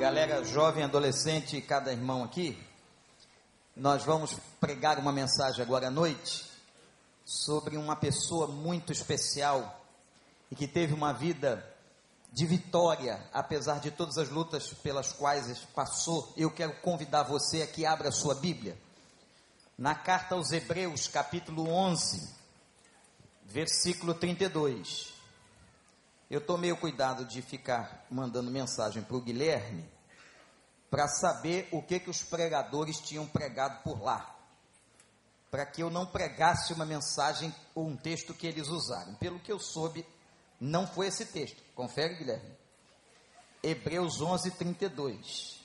galera jovem, adolescente cada irmão aqui, nós vamos pregar uma mensagem agora à noite sobre uma pessoa muito especial e que teve uma vida de vitória, apesar de todas as lutas pelas quais passou. Eu quero convidar você a que abra a sua Bíblia. Na carta aos Hebreus, capítulo 11, versículo 32. Eu tomei o cuidado de ficar mandando mensagem para o Guilherme para saber o que, que os pregadores tinham pregado por lá. Para que eu não pregasse uma mensagem ou um texto que eles usaram. Pelo que eu soube, não foi esse texto. Confere, Guilherme. Hebreus 11, 32.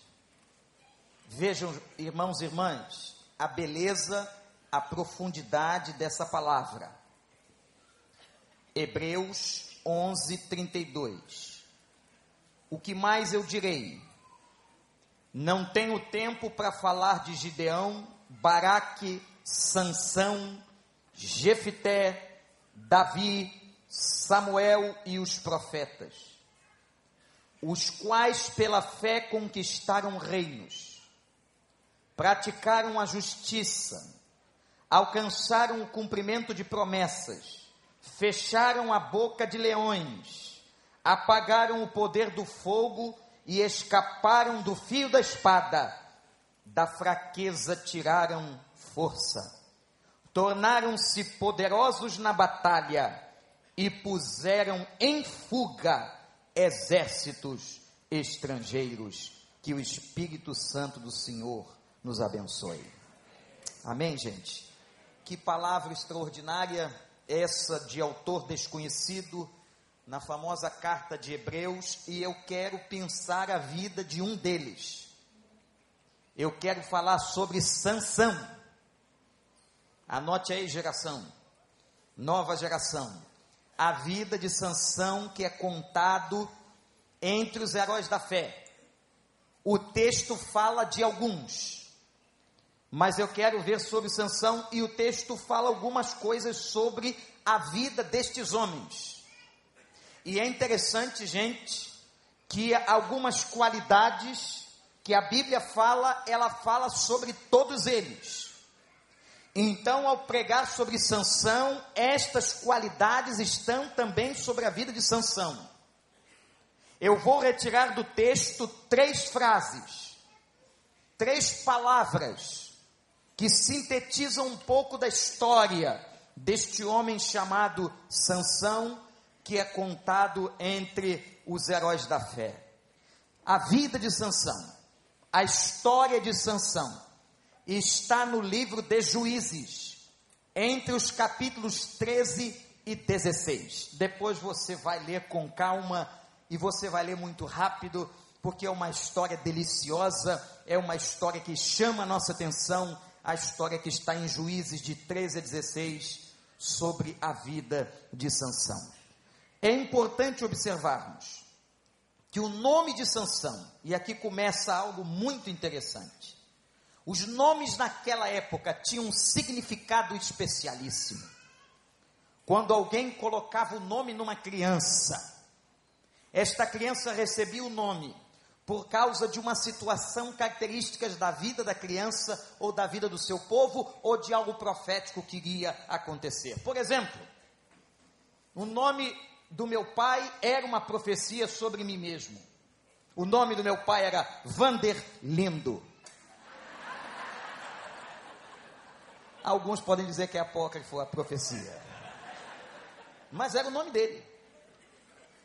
Vejam, irmãos e irmãs, a beleza, a profundidade dessa palavra. Hebreus 11, 32. O que mais eu direi? Não tenho tempo para falar de Gideão, Baraque, Sansão, Jefité, Davi, Samuel e os profetas, os quais pela fé conquistaram reinos, praticaram a justiça, alcançaram o cumprimento de promessas, fecharam a boca de leões, apagaram o poder do fogo e escaparam do fio da espada, da fraqueza tiraram força, tornaram-se poderosos na batalha e puseram em fuga exércitos estrangeiros. Que o Espírito Santo do Senhor nos abençoe. Amém, gente? Que palavra extraordinária essa de autor desconhecido, na famosa carta de Hebreus, e eu quero pensar a vida de um deles. Eu quero falar sobre Sansão. Anote aí, geração. Nova geração. A vida de Sansão que é contado entre os heróis da fé. O texto fala de alguns mas eu quero ver sobre Sansão e o texto fala algumas coisas sobre a vida destes homens. E é interessante, gente, que algumas qualidades que a Bíblia fala, ela fala sobre todos eles. Então, ao pregar sobre Sansão, estas qualidades estão também sobre a vida de Sansão. Eu vou retirar do texto três frases, três palavras que sintetiza um pouco da história deste homem chamado Sansão, que é contado entre os heróis da fé. A vida de Sansão, a história de Sansão está no livro de Juízes, entre os capítulos 13 e 16. Depois você vai ler com calma e você vai ler muito rápido, porque é uma história deliciosa, é uma história que chama a nossa atenção a história que está em Juízes de 13 a 16 sobre a vida de Sansão. É importante observarmos que o nome de Sansão, e aqui começa algo muito interessante. Os nomes naquela época tinham um significado especialíssimo. Quando alguém colocava o nome numa criança, esta criança recebia o nome por causa de uma situação característica da vida da criança ou da vida do seu povo ou de algo profético que iria acontecer. Por exemplo, o nome do meu pai era uma profecia sobre mim mesmo. O nome do meu pai era Vander Lindo. Alguns podem dizer que é apócrifo a profecia. Mas era o nome dele.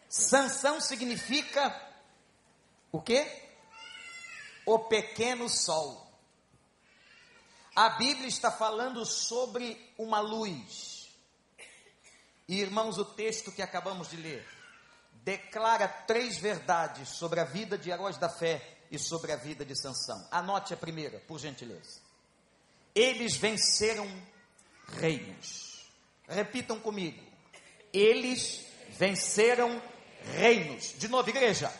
Sansão significa o que? O pequeno sol. A Bíblia está falando sobre uma luz. E, irmãos, o texto que acabamos de ler declara três verdades sobre a vida de heróis da fé e sobre a vida de Sansão. Anote a primeira, por gentileza. Eles venceram reinos. Repitam comigo. Eles venceram reinos. De novo, igreja.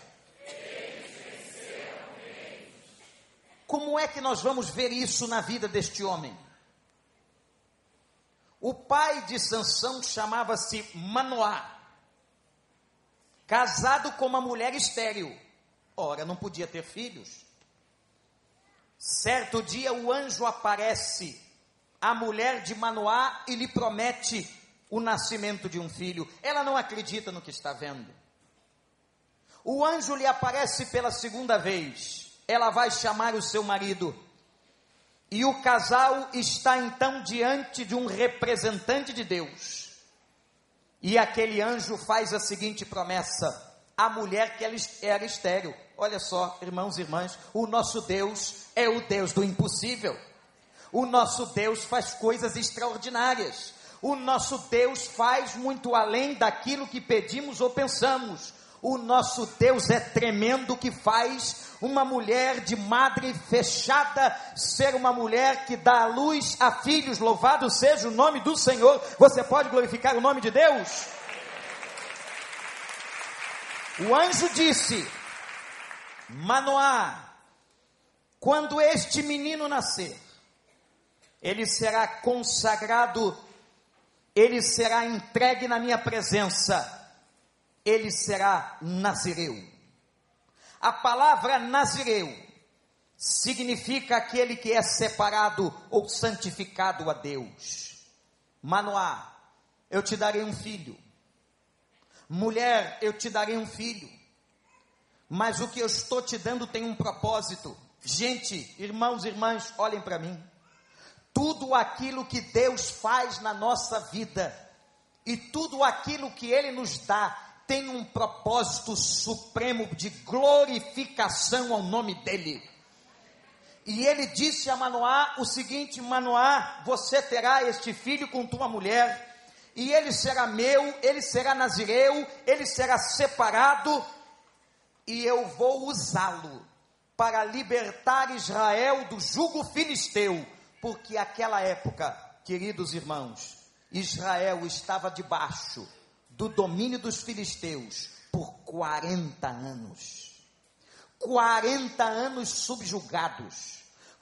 Como é que nós vamos ver isso na vida deste homem? O pai de Sansão chamava-se Manoá, casado com uma mulher estéril, Ora, não podia ter filhos. Certo dia o anjo aparece à mulher de Manoá e lhe promete o nascimento de um filho. Ela não acredita no que está vendo. O anjo lhe aparece pela segunda vez. Ela vai chamar o seu marido. E o casal está então diante de um representante de Deus. E aquele anjo faz a seguinte promessa: a mulher que era estéril. Olha só, irmãos e irmãs, o nosso Deus é o Deus do impossível. O nosso Deus faz coisas extraordinárias. O nosso Deus faz muito além daquilo que pedimos ou pensamos. O nosso Deus é tremendo que faz uma mulher de madre fechada ser uma mulher que dá a luz a filhos. Louvado seja o nome do Senhor. Você pode glorificar o nome de Deus? O anjo disse: Manoá, quando este menino nascer, ele será consagrado, ele será entregue na minha presença, ele será nazireu. A palavra nazireu significa aquele que é separado ou santificado a Deus. Manoá, eu te darei um filho Mulher, eu te darei um filho. Mas o que eu estou te dando tem um propósito. Gente, irmãos e irmãs, olhem para mim. Tudo aquilo que Deus faz na nossa vida e tudo aquilo que Ele nos dá tem um propósito supremo de glorificação ao nome dEle. E ele disse a Manoá o seguinte: Manoá, você terá este filho com tua mulher e ele será meu, ele será nazireu, ele será separado, e eu vou usá-lo para libertar Israel do jugo filisteu, porque aquela época, queridos irmãos, Israel estava debaixo do domínio dos filisteus por 40 anos. 40 anos subjugados,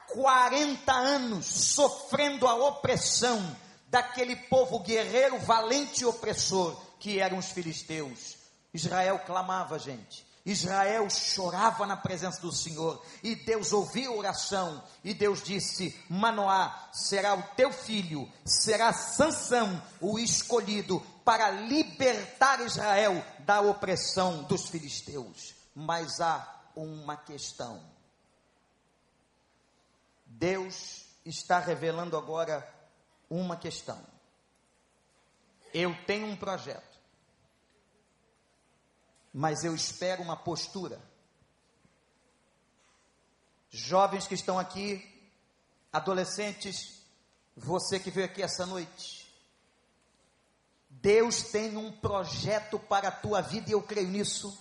40 anos sofrendo a opressão daquele povo guerreiro, valente e opressor que eram os filisteus. Israel clamava, gente. Israel chorava na presença do Senhor e Deus ouviu a oração e Deus disse: Manoá será o teu filho, será Sansão o escolhido para libertar Israel da opressão dos filisteus. Mas há uma questão. Deus está revelando agora uma questão. Eu tenho um projeto, mas eu espero uma postura. Jovens que estão aqui, adolescentes, você que veio aqui essa noite, Deus tem um projeto para a tua vida e eu creio nisso.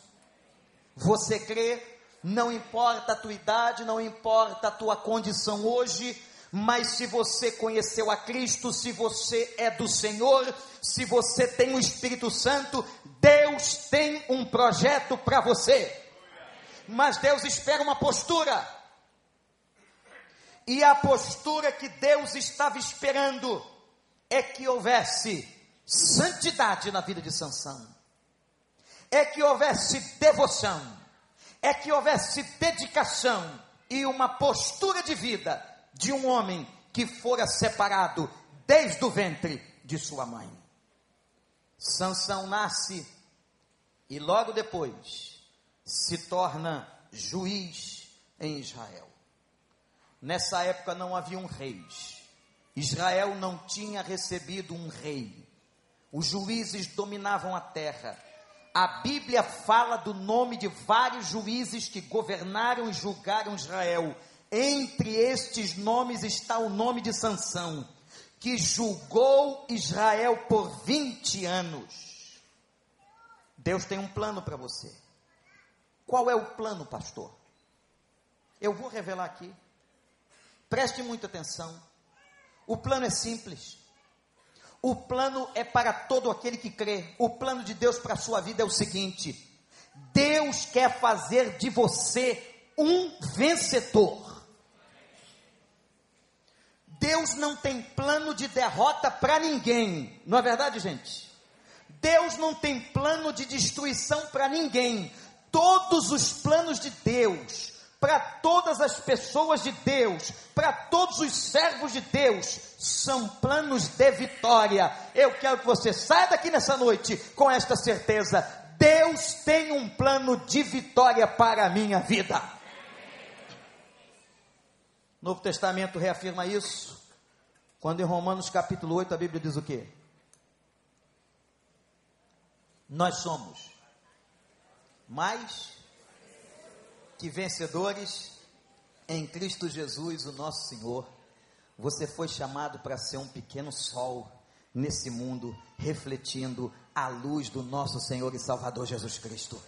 Você crê? Não importa a tua idade, não importa a tua condição hoje, mas se você conheceu a Cristo, se você é do Senhor, se você tem o Espírito Santo, Deus tem um projeto para você. Mas Deus espera uma postura. E a postura que Deus estava esperando é que houvesse santidade na vida de Sansão. É que houvesse devoção, é que houvesse dedicação e uma postura de vida de um homem que fora separado desde o ventre de sua mãe. Sansão nasce e logo depois se torna juiz em Israel. Nessa época não havia um rei. Israel não tinha recebido um rei. Os juízes dominavam a terra. A Bíblia fala do nome de vários juízes que governaram e julgaram Israel entre estes nomes está o nome de Sansão, que julgou Israel por 20 anos. Deus tem um plano para você. Qual é o plano, pastor? Eu vou revelar aqui. Preste muita atenção. O plano é simples. O plano é para todo aquele que crê. O plano de Deus para a sua vida é o seguinte: Deus quer fazer de você um vencedor. Deus não tem plano de derrota para ninguém, não é verdade, gente? Deus não tem plano de destruição para ninguém. todos os planos de Deus, para todas as pessoas de Deus, para todos os servos de Deus, são planos de vitória. Eu quero que você saia daqui nessa noite com esta certeza: Deus tem um plano de vitória para a minha vida. Novo Testamento reafirma isso, quando em Romanos capítulo 8 a Bíblia diz o quê? Nós somos mais que vencedores em Cristo Jesus, o nosso Senhor. Você foi chamado para ser um pequeno sol nesse mundo, refletindo a luz do nosso Senhor e Salvador Jesus Cristo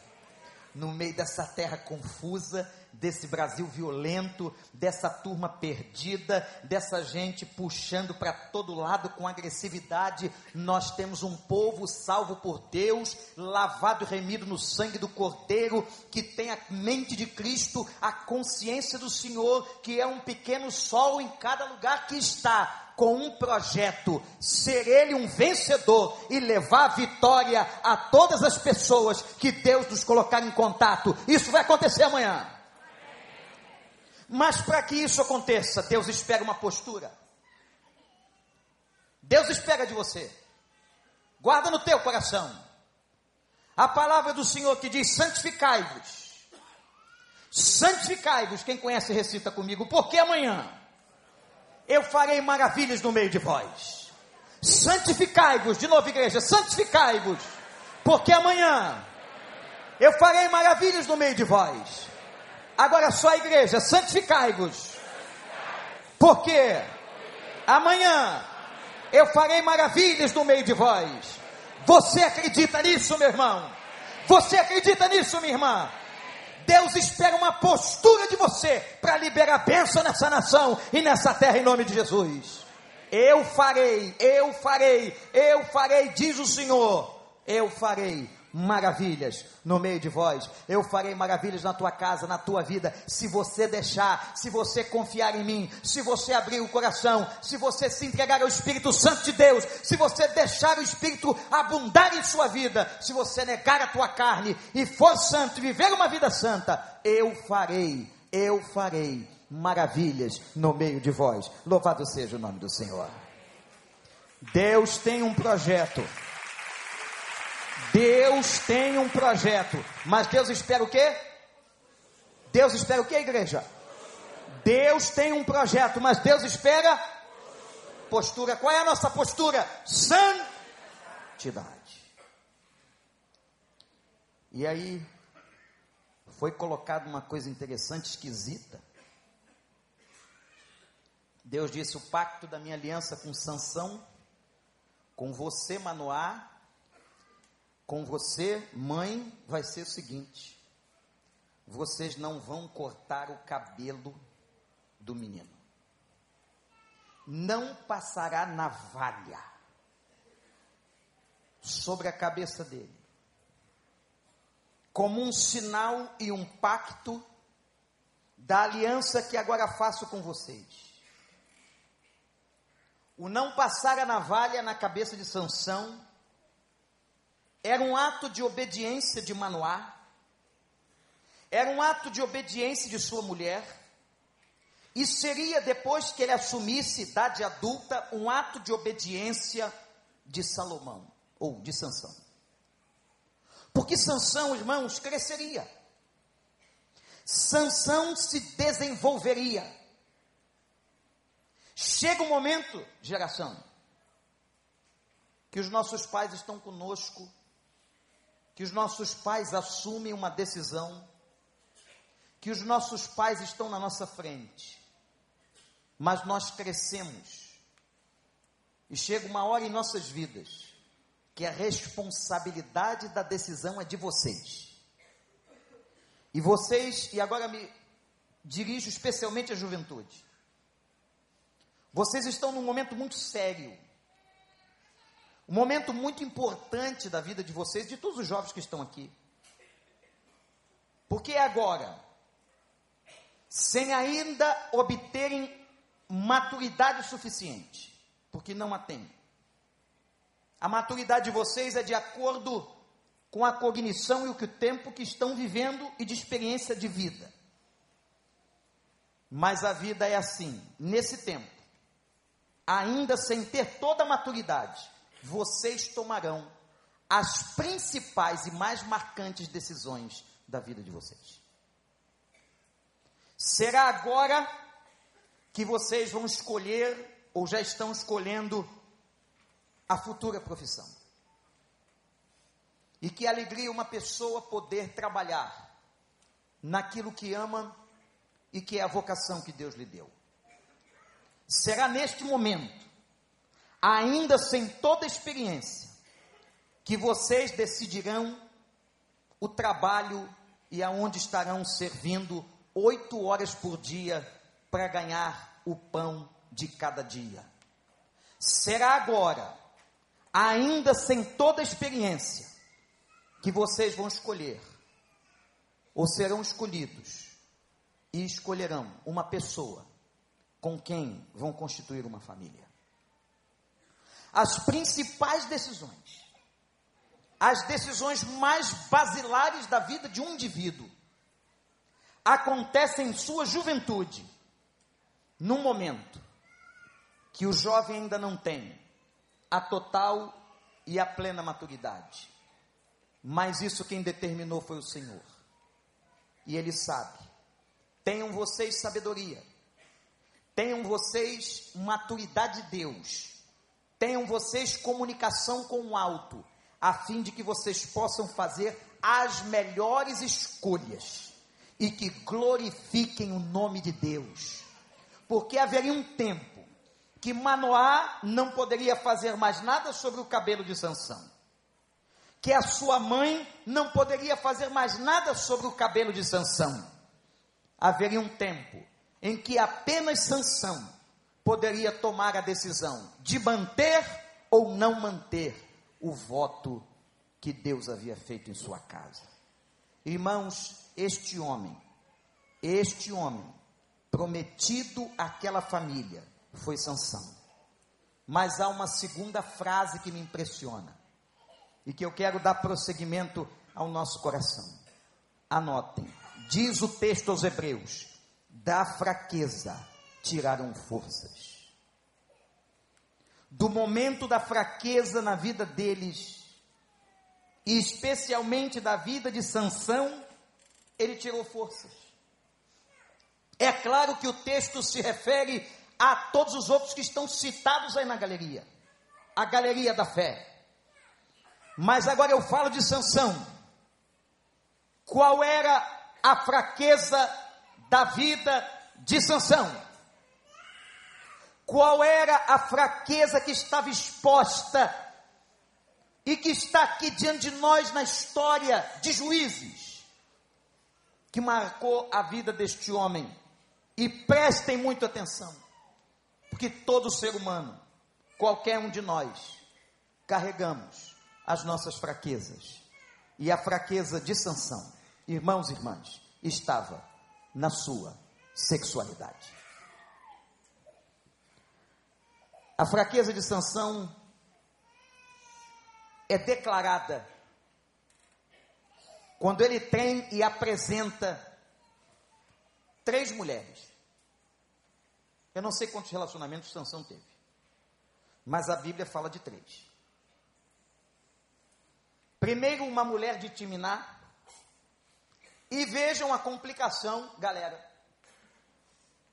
no meio dessa terra confusa, desse Brasil violento, dessa turma perdida, dessa gente puxando para todo lado com agressividade, nós temos um povo salvo por Deus, lavado e remido no sangue do Cordeiro, que tem a mente de Cristo, a consciência do Senhor, que é um pequeno sol em cada lugar que está com um projeto, ser ele um vencedor e levar vitória a todas as pessoas que Deus nos colocar em contato. Isso vai acontecer amanhã. Mas para que isso aconteça, Deus espera uma postura. Deus espera de você. Guarda no teu coração. A palavra do Senhor que diz: santificai-vos. Santificai-vos. Quem conhece, recita comigo. Porque amanhã eu farei maravilhas no meio de vós. Santificai-vos, de novo, igreja, santificai-vos, porque amanhã eu farei maravilhas no meio de vós. Agora só a igreja, santificai-vos, porque amanhã eu farei maravilhas no meio de vós. Você acredita nisso, meu irmão? Você acredita nisso, minha irmã? Deus espera uma postura de você para liberar bênção nessa nação e nessa terra em nome de Jesus. Eu farei, eu farei, eu farei, diz o Senhor. Eu farei maravilhas no meio de vós. Eu farei maravilhas na tua casa, na tua vida, se você deixar, se você confiar em mim, se você abrir o coração, se você se entregar ao Espírito Santo de Deus, se você deixar o Espírito abundar em sua vida, se você negar a tua carne e for santo e viver uma vida santa, eu farei, eu farei maravilhas no meio de vós. Louvado seja o nome do Senhor. Deus tem um projeto Deus tem um projeto, mas Deus espera o quê? Deus espera o quê, igreja? Deus tem um projeto, mas Deus espera postura. Qual é a nossa postura? Santidade. E aí foi colocado uma coisa interessante, esquisita. Deus disse: "O pacto da minha aliança com Sansão, com você, Manoá, com você, mãe, vai ser o seguinte: vocês não vão cortar o cabelo do menino. Não passará navalha sobre a cabeça dele, como um sinal e um pacto da aliança que agora faço com vocês. O não passar a navalha na cabeça de Sansão era um ato de obediência de Manoá, era um ato de obediência de sua mulher, e seria, depois que ele assumisse idade adulta, um ato de obediência de Salomão, ou de Sansão. Porque Sansão, irmãos, cresceria. Sansão se desenvolveria. Chega um momento, geração, que os nossos pais estão conosco que os nossos pais assumem uma decisão, que os nossos pais estão na nossa frente, mas nós crescemos, e chega uma hora em nossas vidas, que a responsabilidade da decisão é de vocês. E vocês, e agora me dirijo especialmente à juventude, vocês estão num momento muito sério um momento muito importante da vida de vocês, de todos os jovens que estão aqui. Porque é agora, sem ainda obterem maturidade suficiente, porque não a têm. A maturidade de vocês é de acordo com a cognição e o que o tempo que estão vivendo e de experiência de vida. Mas a vida é assim, nesse tempo, ainda sem ter toda a maturidade, vocês tomarão as principais e mais marcantes decisões da vida de vocês. Será agora que vocês vão escolher, ou já estão escolhendo, a futura profissão. E que alegria uma pessoa poder trabalhar naquilo que ama e que é a vocação que Deus lhe deu. Será neste momento, ainda sem toda experiência, que vocês decidirão o trabalho e aonde estarão servindo oito horas por dia para ganhar o pão de cada dia. Será agora, ainda sem toda experiência, que vocês vão escolher, ou serão escolhidos, e escolherão uma pessoa com quem vão constituir uma família. As principais decisões, as decisões mais basilares da vida de um indivíduo, acontecem em sua juventude, num momento que o jovem ainda não tem a total e a plena maturidade. Mas isso quem determinou foi o Senhor. E Ele sabe. Tenham vocês sabedoria. Tenham vocês maturidade de Deus. Tenham vocês comunicação com o alto, a fim de que vocês possam fazer as melhores escolhas e que glorifiquem o nome de Deus. Porque haveria um tempo que Manoá não poderia fazer mais nada sobre o cabelo de Sansão. Que a sua mãe não poderia fazer mais nada sobre o cabelo de Sansão. Haveria um tempo em que apenas Sansão poderia tomar a decisão de manter ou não manter o voto que Deus havia feito em sua casa. Irmãos, este homem, este homem prometido àquela família foi Sansão. Mas há uma segunda frase que me impressiona e que eu quero dar prosseguimento ao nosso coração. Anotem. Diz o texto aos Hebreus: da fraqueza tiraram forças. Do momento da fraqueza na vida deles, e especialmente da vida de Sansão, ele tirou forças. É claro que o texto se refere a todos os outros que estão citados aí na galeria, a galeria da fé. Mas agora eu falo de Sansão. Qual era a fraqueza da vida de Sansão. Qual era a fraqueza que estava exposta e que está aqui diante de nós na história de juízes, que marcou a vida deste homem? E prestem muita atenção, porque todo ser humano, qualquer um de nós, carregamos as nossas fraquezas. E a fraqueza de Sansão irmãos e irmãs, estava na sua sexualidade. A fraqueza de Sansão é declarada quando ele tem e apresenta três mulheres. Eu não sei quantos relacionamentos Sansão teve, mas a Bíblia fala de três. Primeiro, uma mulher de Timiná, e vejam a complicação, galera.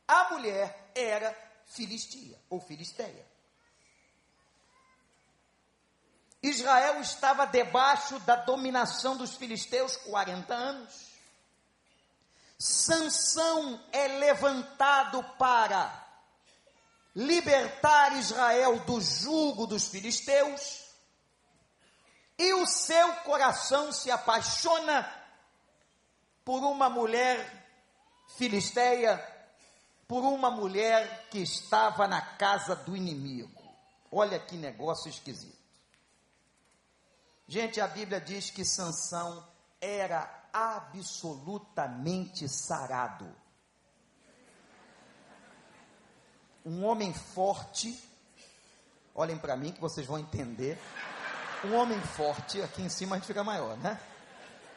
A mulher era filistia ou filisteia. Israel estava debaixo da dominação dos filisteus 40 anos. Sansão é levantado para libertar Israel do jugo dos filisteus. E o seu coração se apaixona por uma mulher filisteia, por uma mulher que estava na casa do inimigo. Olha que negócio esquisito. Gente, a Bíblia diz que Sansão era absolutamente sarado. Um homem forte. Olhem para mim que vocês vão entender. Um homem forte, aqui em cima a gente fica maior, né?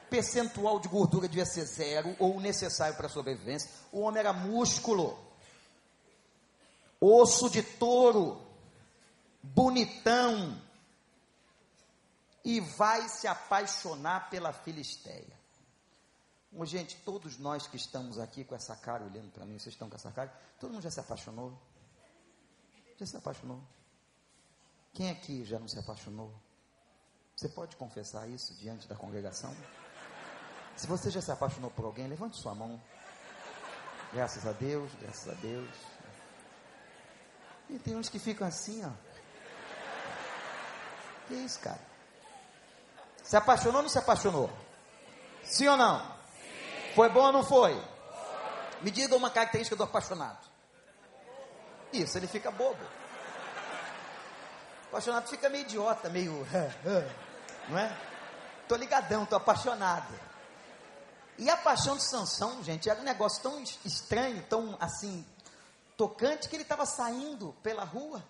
Percentual de gordura devia ser zero ou necessário para a sobrevivência. O homem era músculo, osso de touro, bonitão, e vai se apaixonar pela Filisteia. Oh, gente, todos nós que estamos aqui com essa cara olhando para mim, vocês estão com essa cara, todo mundo já se apaixonou? Já se apaixonou? Quem aqui já não se apaixonou? Você pode confessar isso diante da congregação? Se você já se apaixonou por alguém, levante sua mão. Graças a Deus, graças a Deus. E tem uns que ficam assim, ó. Que isso, cara? Se apaixonou ou não se apaixonou? Sim ou não? Sim. Foi bom ou não foi? foi? Me diga uma característica do apaixonado. Isso, ele fica bobo. O apaixonado fica meio idiota, meio. Não é? Tô ligadão, tô apaixonado. E a paixão de Sansão, gente, era um negócio tão estranho, tão assim, tocante, que ele estava saindo pela rua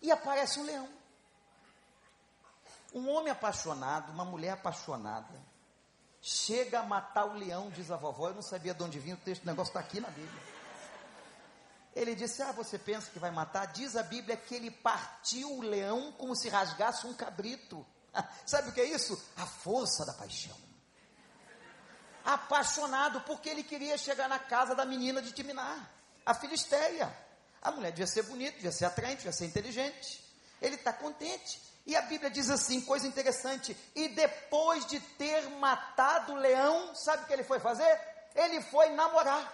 e aparece um leão. Um homem apaixonado, uma mulher apaixonada, chega a matar o leão, diz a vovó. Eu não sabia de onde vinha o texto, o negócio está aqui na Bíblia. Ele disse: Ah, você pensa que vai matar? Diz a Bíblia que ele partiu o leão como se rasgasse um cabrito. Sabe o que é isso? A força da paixão. Apaixonado porque ele queria chegar na casa da menina de Timinar, a Filisteia. A mulher devia ser bonita, devia ser atraente, devia ser inteligente. Ele está contente. E a Bíblia diz assim, coisa interessante, e depois de ter matado o leão, sabe o que ele foi fazer? Ele foi namorar.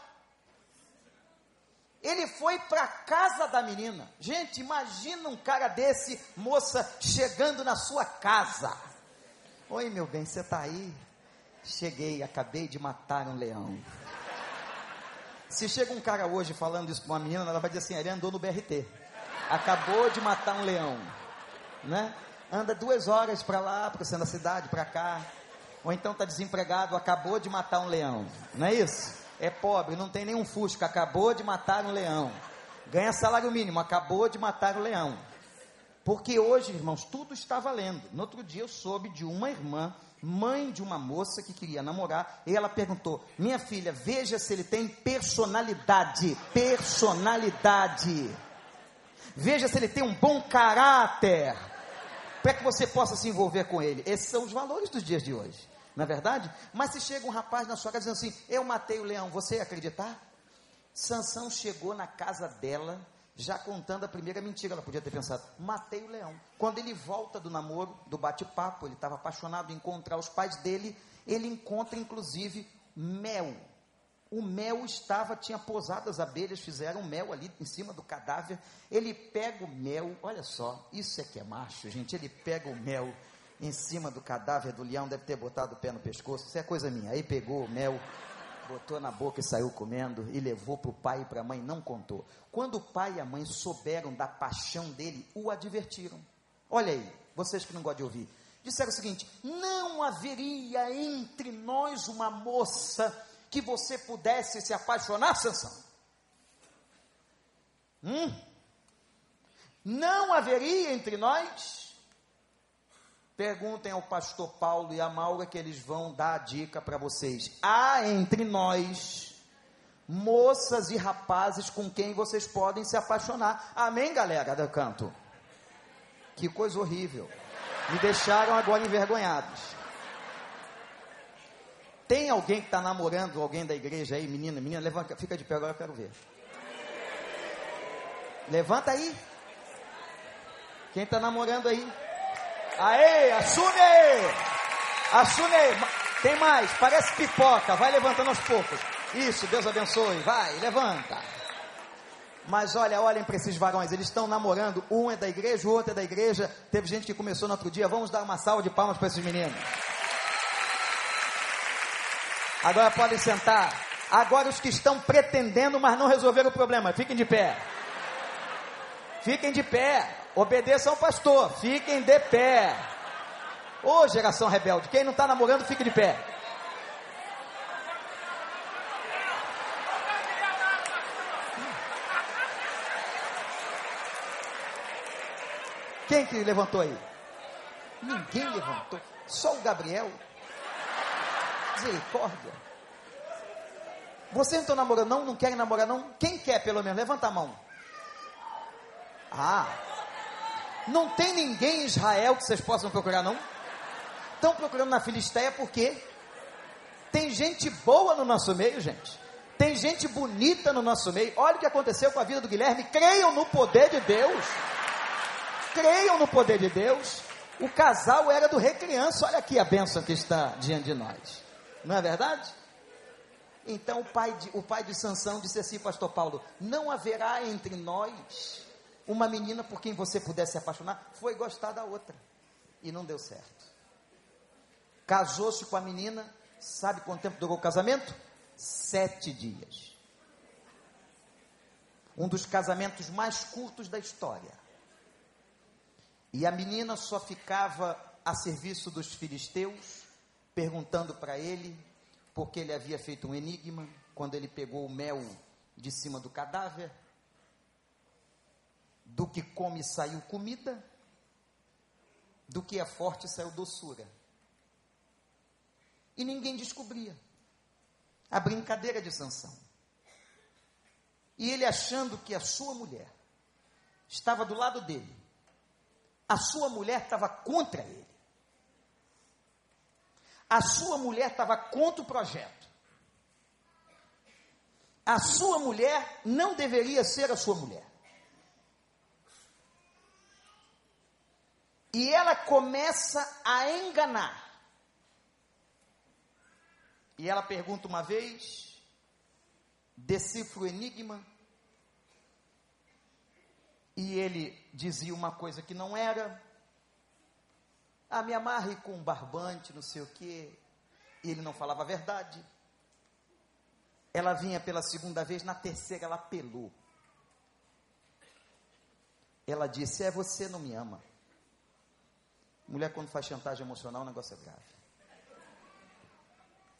Ele foi para a casa da menina. Gente, imagina um cara desse, moça, chegando na sua casa. Oi, meu bem, você está aí? Cheguei, acabei de matar um leão. Se chega um cara hoje falando isso para uma menina, ela vai dizer assim: ele andou no BRT. Acabou de matar um leão né? Anda duas horas para lá, para o centro da cidade, para cá. Ou então está desempregado, acabou de matar um leão. Não é isso? É pobre, não tem nenhum fusca, acabou de matar um leão. Ganha salário mínimo, acabou de matar um leão. Porque hoje, irmãos, tudo está valendo. No outro dia eu soube de uma irmã, mãe de uma moça que queria namorar, e ela perguntou: Minha filha, veja se ele tem personalidade. Personalidade. Veja se ele tem um bom caráter para que você possa se envolver com ele. Esses são os valores dos dias de hoje, não é verdade? Mas se chega um rapaz na sua casa dizendo assim: Eu matei o leão, você ia acreditar? Sansão chegou na casa dela, já contando a primeira mentira. Ela podia ter pensado: matei o leão. Quando ele volta do namoro, do bate-papo, ele estava apaixonado em encontrar os pais dele. Ele encontra inclusive mel o mel estava, tinha pousado as abelhas, fizeram mel ali em cima do cadáver. Ele pega o mel, olha só, isso é que é macho, gente. Ele pega o mel em cima do cadáver do leão, deve ter botado o pé no pescoço, isso é coisa minha. Aí pegou o mel, botou na boca e saiu comendo e levou para o pai e para a mãe, não contou. Quando o pai e a mãe souberam da paixão dele, o advertiram. Olha aí, vocês que não gostam de ouvir, disseram o seguinte: não haveria entre nós uma moça que você pudesse se apaixonar, Sansão? Hum? Não haveria entre nós? Perguntem ao pastor Paulo e a Maura que eles vão dar a dica para vocês. Há entre nós moças e rapazes com quem vocês podem se apaixonar. Amém, galera do canto? Que coisa horrível. Me deixaram agora envergonhados. Tem alguém que está namorando alguém da igreja aí, menina, menina, levanta, fica de pé agora, eu quero ver. Levanta aí. Quem está namorando aí? Aê, assume! Assume! Tem mais, parece pipoca, vai levantando aos poucos. Isso, Deus abençoe, vai, levanta. Mas olha, olhem para esses varões, eles estão namorando, um é da igreja, o outro é da igreja. Teve gente que começou no outro dia, vamos dar uma salva de palmas para esses meninos. Agora podem sentar. Agora os que estão pretendendo, mas não resolveram o problema, fiquem de pé. Fiquem de pé. Obedeçam ao pastor. Fiquem de pé. Ô geração rebelde, quem não está namorando, fique de pé. Quem que levantou aí? Ninguém levantou. Só o Gabriel. Misericórdia. Você não está namorando, não? Não quer namorar, não? Quem quer, pelo menos? Levanta a mão. Ah. Não tem ninguém em Israel que vocês possam procurar, não? Estão procurando na Filisteia por quê? Tem gente boa no nosso meio, gente. Tem gente bonita no nosso meio. Olha o que aconteceu com a vida do Guilherme. Creiam no poder de Deus. Creiam no poder de Deus. O casal era do Recriança. Olha aqui a bênção que está diante de nós. Não é verdade? Então o pai de, o pai de Sansão disse assim, pastor Paulo: Não haverá entre nós uma menina por quem você pudesse se apaixonar. Foi gostar da outra. E não deu certo. Casou-se com a menina. Sabe quanto tempo durou o casamento? Sete dias. Um dos casamentos mais curtos da história. E a menina só ficava a serviço dos filisteus, perguntando para ele, porque ele havia feito um enigma, quando ele pegou o mel de cima do cadáver, do que come saiu comida, do que é forte saiu doçura. E ninguém descobria a brincadeira de Sansão. E ele achando que a sua mulher estava do lado dele, a sua mulher estava contra ele. A sua mulher estava contra o projeto. A sua mulher não deveria ser a sua mulher. E ela começa a enganar. E ela pergunta uma vez, decifra o enigma, e ele dizia uma coisa que não era. Ah, me amarre com um barbante, não sei o quê. E ele não falava a verdade. Ela vinha pela segunda vez, na terceira ela apelou. Ela disse: É, você não me ama. Mulher, quando faz chantagem emocional, o negócio é grave.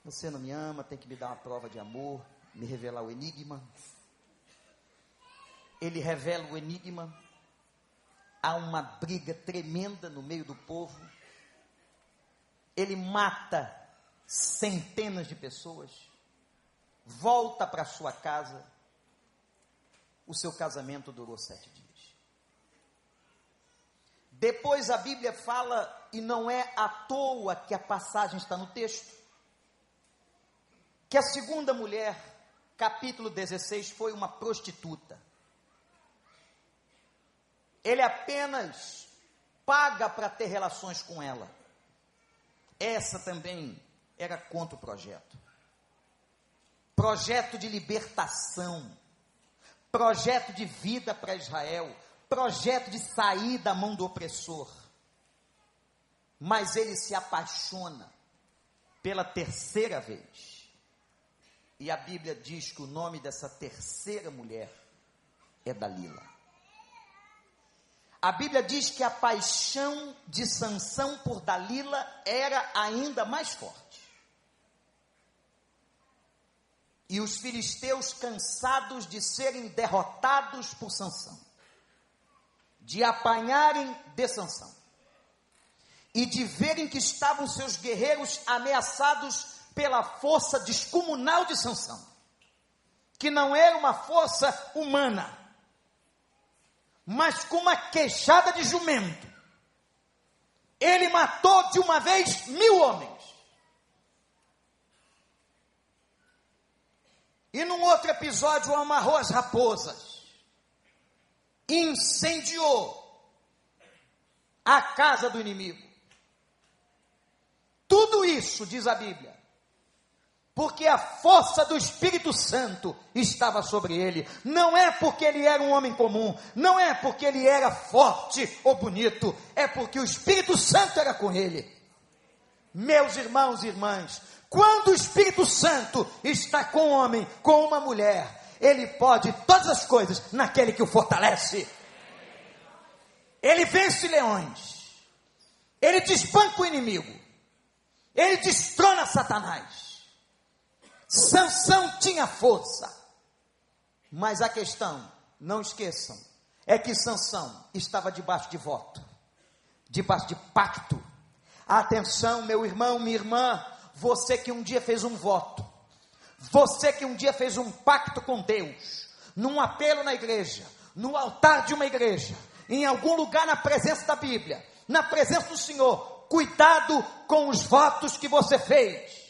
Você não me ama, tem que me dar uma prova de amor, me revelar o enigma ele revela o enigma, há uma briga tremenda no meio do povo, ele mata centenas de pessoas, volta para sua casa, o seu casamento durou sete dias. Depois a Bíblia fala, e não é à toa que a passagem está no texto, que a segunda mulher, capítulo 16, foi uma prostituta ele apenas paga para ter relações com ela. Essa também era contra o projeto. Projeto de libertação, projeto de vida para Israel, projeto de sair da mão do opressor. Mas ele se apaixona pela terceira vez. E a Bíblia diz que o nome dessa terceira mulher é Dalila. A Bíblia diz que a paixão de Sansão por Dalila era ainda mais forte. E os filisteus cansados de serem derrotados por Sansão, de apanharem de Sansão, e de verem que estavam seus guerreiros ameaçados pela força descomunal de Sansão, que não era uma força humana, mas com uma queixada de jumento. Ele matou de uma vez mil homens. E num outro episódio amarrou as raposas, incendiou a casa do inimigo. Tudo isso, diz a Bíblia, porque a força do Espírito Santo estava sobre ele. Não é porque ele era um homem comum, não é porque ele era forte ou bonito, é porque o Espírito Santo era com ele. Meus irmãos e irmãs, quando o Espírito Santo está com um homem, com uma mulher, ele pode todas as coisas naquele que o fortalece. Ele vence leões, ele despanca o inimigo, ele destrona Satanás. Sansão tinha força. Mas a questão, não esqueçam, é que Sansão estava debaixo de voto, debaixo de pacto Atenção, meu irmão, minha irmã, você que um dia fez um voto, você que um dia fez um pacto com Deus, num apelo na igreja, no altar de uma igreja, em algum lugar na presença da Bíblia, na presença do Senhor, cuidado com os votos que você fez.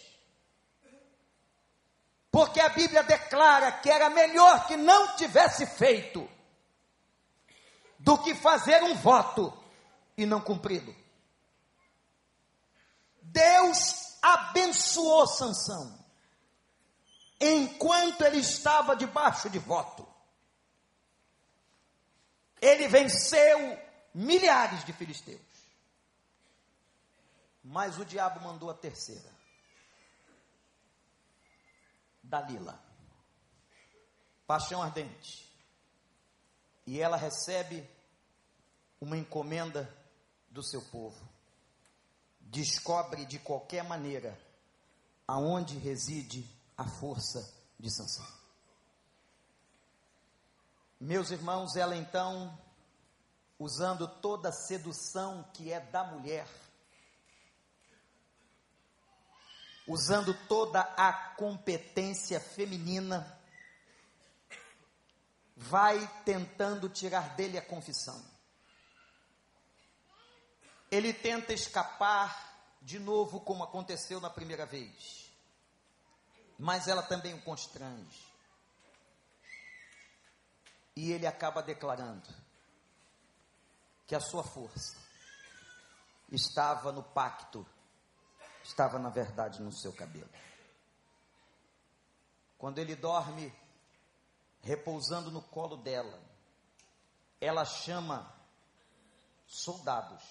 Porque a Bíblia declara que era melhor que não tivesse feito do que fazer um voto e não cumpri-lo. Deus abençoou Sansão enquanto ele estava debaixo de voto. Ele venceu milhares de filisteus. Mas o diabo mandou a terceira. Dalila. Paixão ardente. E ela recebe uma encomenda do seu povo. Descobre de qualquer maneira aonde reside a força de Sansão. Meus irmãos, ela então, usando toda a sedução que é da mulher, usando toda a competência feminina, vai tentando tirar dele a confissão. Ele tenta escapar de novo, como aconteceu na primeira vez, mas ela também o constrange. E ele acaba declarando que a sua força estava no pacto estava na verdade no seu cabelo. Quando ele dorme, repousando no colo dela, ela chama soldados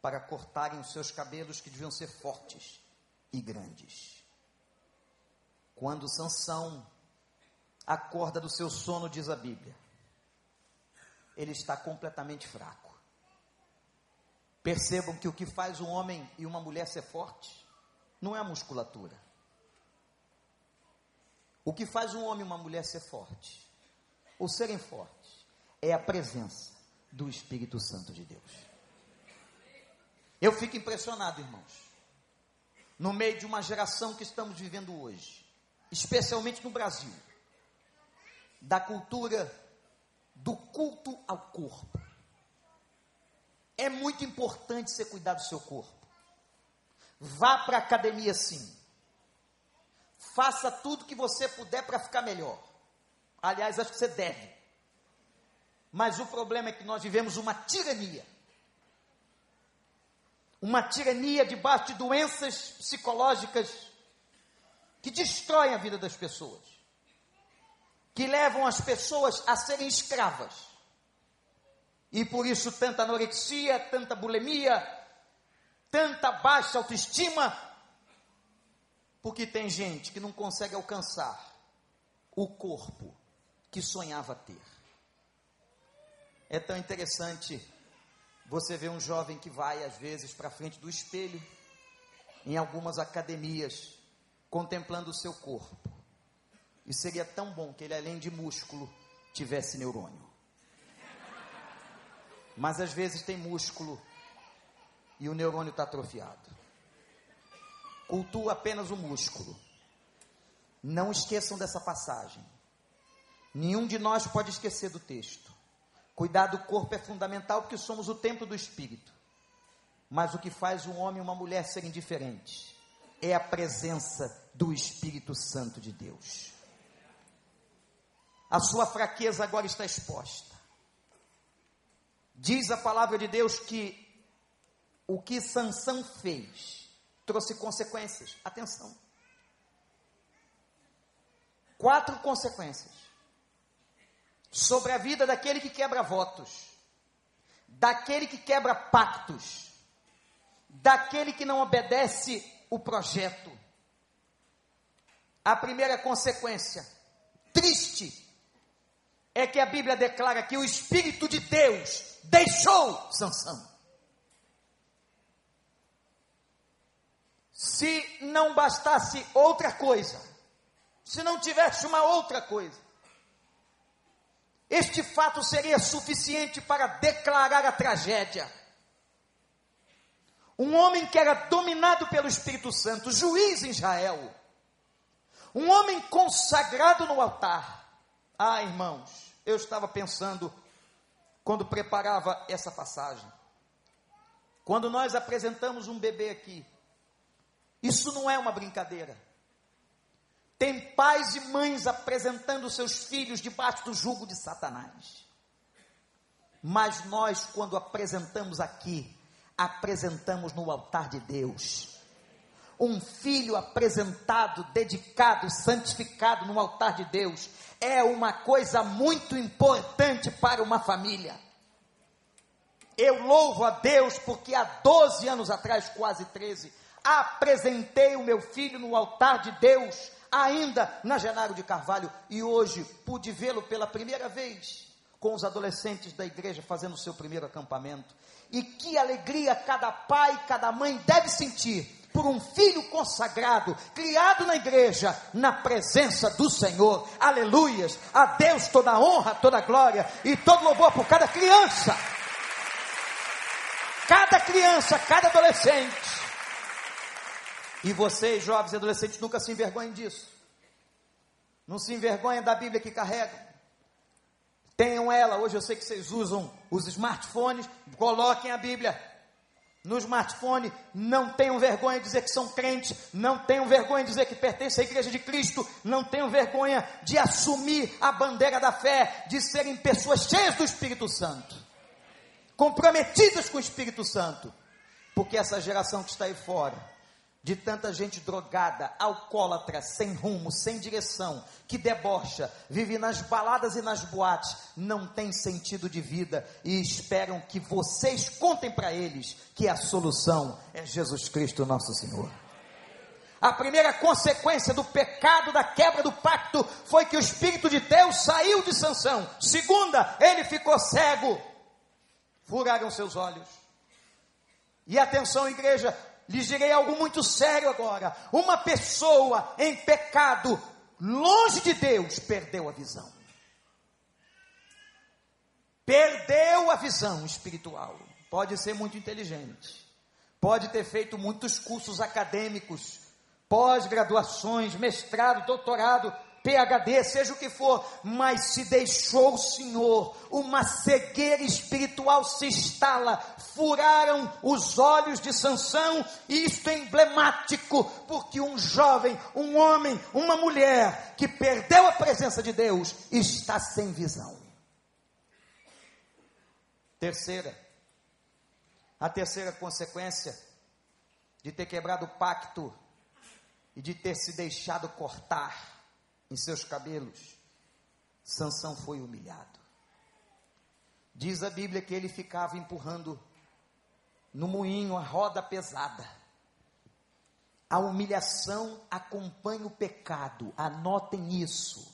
para cortarem os seus cabelos que deviam ser fortes e grandes. Quando Sansão acorda do seu sono, diz a Bíblia, ele está completamente fraco. Percebam que o que faz um homem e uma mulher ser forte não é a musculatura. O que faz um homem e uma mulher ser forte, ou serem fortes, é a presença do Espírito Santo de Deus. Eu fico impressionado, irmãos, no meio de uma geração que estamos vivendo hoje, especialmente no Brasil, da cultura do culto ao corpo. É muito importante você cuidar do seu corpo. Vá para a academia sim. Faça tudo que você puder para ficar melhor. Aliás, acho que você deve. Mas o problema é que nós vivemos uma tirania. Uma tirania debaixo de doenças psicológicas que destroem a vida das pessoas. Que levam as pessoas a serem escravas. E por isso tanta anorexia, tanta bulimia, tanta baixa autoestima, porque tem gente que não consegue alcançar o corpo que sonhava ter. É tão interessante você ver um jovem que vai às vezes para frente do espelho em algumas academias, contemplando o seu corpo. E seria tão bom que ele, além de músculo, tivesse neurônio. Mas às vezes tem músculo e o neurônio está atrofiado. Cultua apenas o músculo. Não esqueçam dessa passagem. Nenhum de nós pode esquecer do texto. Cuidar do corpo é fundamental porque somos o templo do Espírito. Mas o que faz um homem e uma mulher serem diferentes é a presença do Espírito Santo de Deus. A sua fraqueza agora está exposta. Diz a palavra de Deus que o que Sansão fez trouxe consequências. Atenção. Quatro consequências sobre a vida daquele que quebra votos, daquele que quebra pactos, daquele que não obedece o projeto. A primeira consequência, triste, é que a Bíblia declara que o Espírito de Deus deixou Sansão. Se não bastasse outra coisa, se não tivesse uma outra coisa, este fato seria suficiente para declarar a tragédia. Um homem que era dominado pelo Espírito Santo, juiz em Israel. Um homem consagrado no altar. Ah, irmãos, eu estava pensando quando preparava essa passagem. Quando nós apresentamos um bebê aqui, isso não é uma brincadeira. Tem pais e mães apresentando seus filhos debaixo do jugo de Satanás. Mas nós, quando apresentamos aqui, apresentamos no altar de Deus. Um filho apresentado, dedicado, santificado no altar de Deus, é uma coisa muito importante para uma família. Eu louvo a Deus porque há 12 anos atrás, quase 13, apresentei o meu filho no altar de Deus ainda na Genaro de Carvalho, e hoje pude vê-lo pela primeira vez com os adolescentes da igreja fazendo o seu primeiro acampamento. E que alegria cada pai, cada mãe deve sentir por um filho consagrado, criado na igreja, na presença do Senhor. Aleluias! A Deus toda honra, toda glória e todo louvor por cada criança. Cada criança, cada adolescente e vocês, jovens e adolescentes, nunca se envergonhem disso. Não se envergonhem da Bíblia que carregam. Tenham ela. Hoje eu sei que vocês usam os smartphones. Coloquem a Bíblia no smartphone. Não tenham vergonha de dizer que são crentes. Não tenham vergonha de dizer que pertencem à igreja de Cristo. Não tenham vergonha de assumir a bandeira da fé. De serem pessoas cheias do Espírito Santo. Comprometidas com o Espírito Santo. Porque essa geração que está aí fora de tanta gente drogada, alcoólatra, sem rumo, sem direção, que debocha, vive nas baladas e nas boates, não tem sentido de vida e esperam que vocês contem para eles que a solução é Jesus Cristo, nosso Senhor. A primeira consequência do pecado, da quebra do pacto, foi que o Espírito de Deus saiu de Sansão. Segunda, ele ficou cego. Furaram seus olhos. E atenção, igreja, lhes direi algo muito sério agora. Uma pessoa em pecado, longe de Deus, perdeu a visão. Perdeu a visão espiritual. Pode ser muito inteligente, pode ter feito muitos cursos acadêmicos, pós-graduações, mestrado, doutorado, PhD, seja o que for, mas se deixou o Senhor, uma cegueira espiritual se instala, furaram os olhos de Sansão, e isto é emblemático, porque um jovem, um homem, uma mulher que perdeu a presença de Deus, está sem visão. Terceira, a terceira consequência de ter quebrado o pacto e de ter se deixado cortar em seus cabelos, Sansão foi humilhado. Diz a Bíblia que ele ficava empurrando no moinho a roda pesada. A humilhação acompanha o pecado, anotem isso.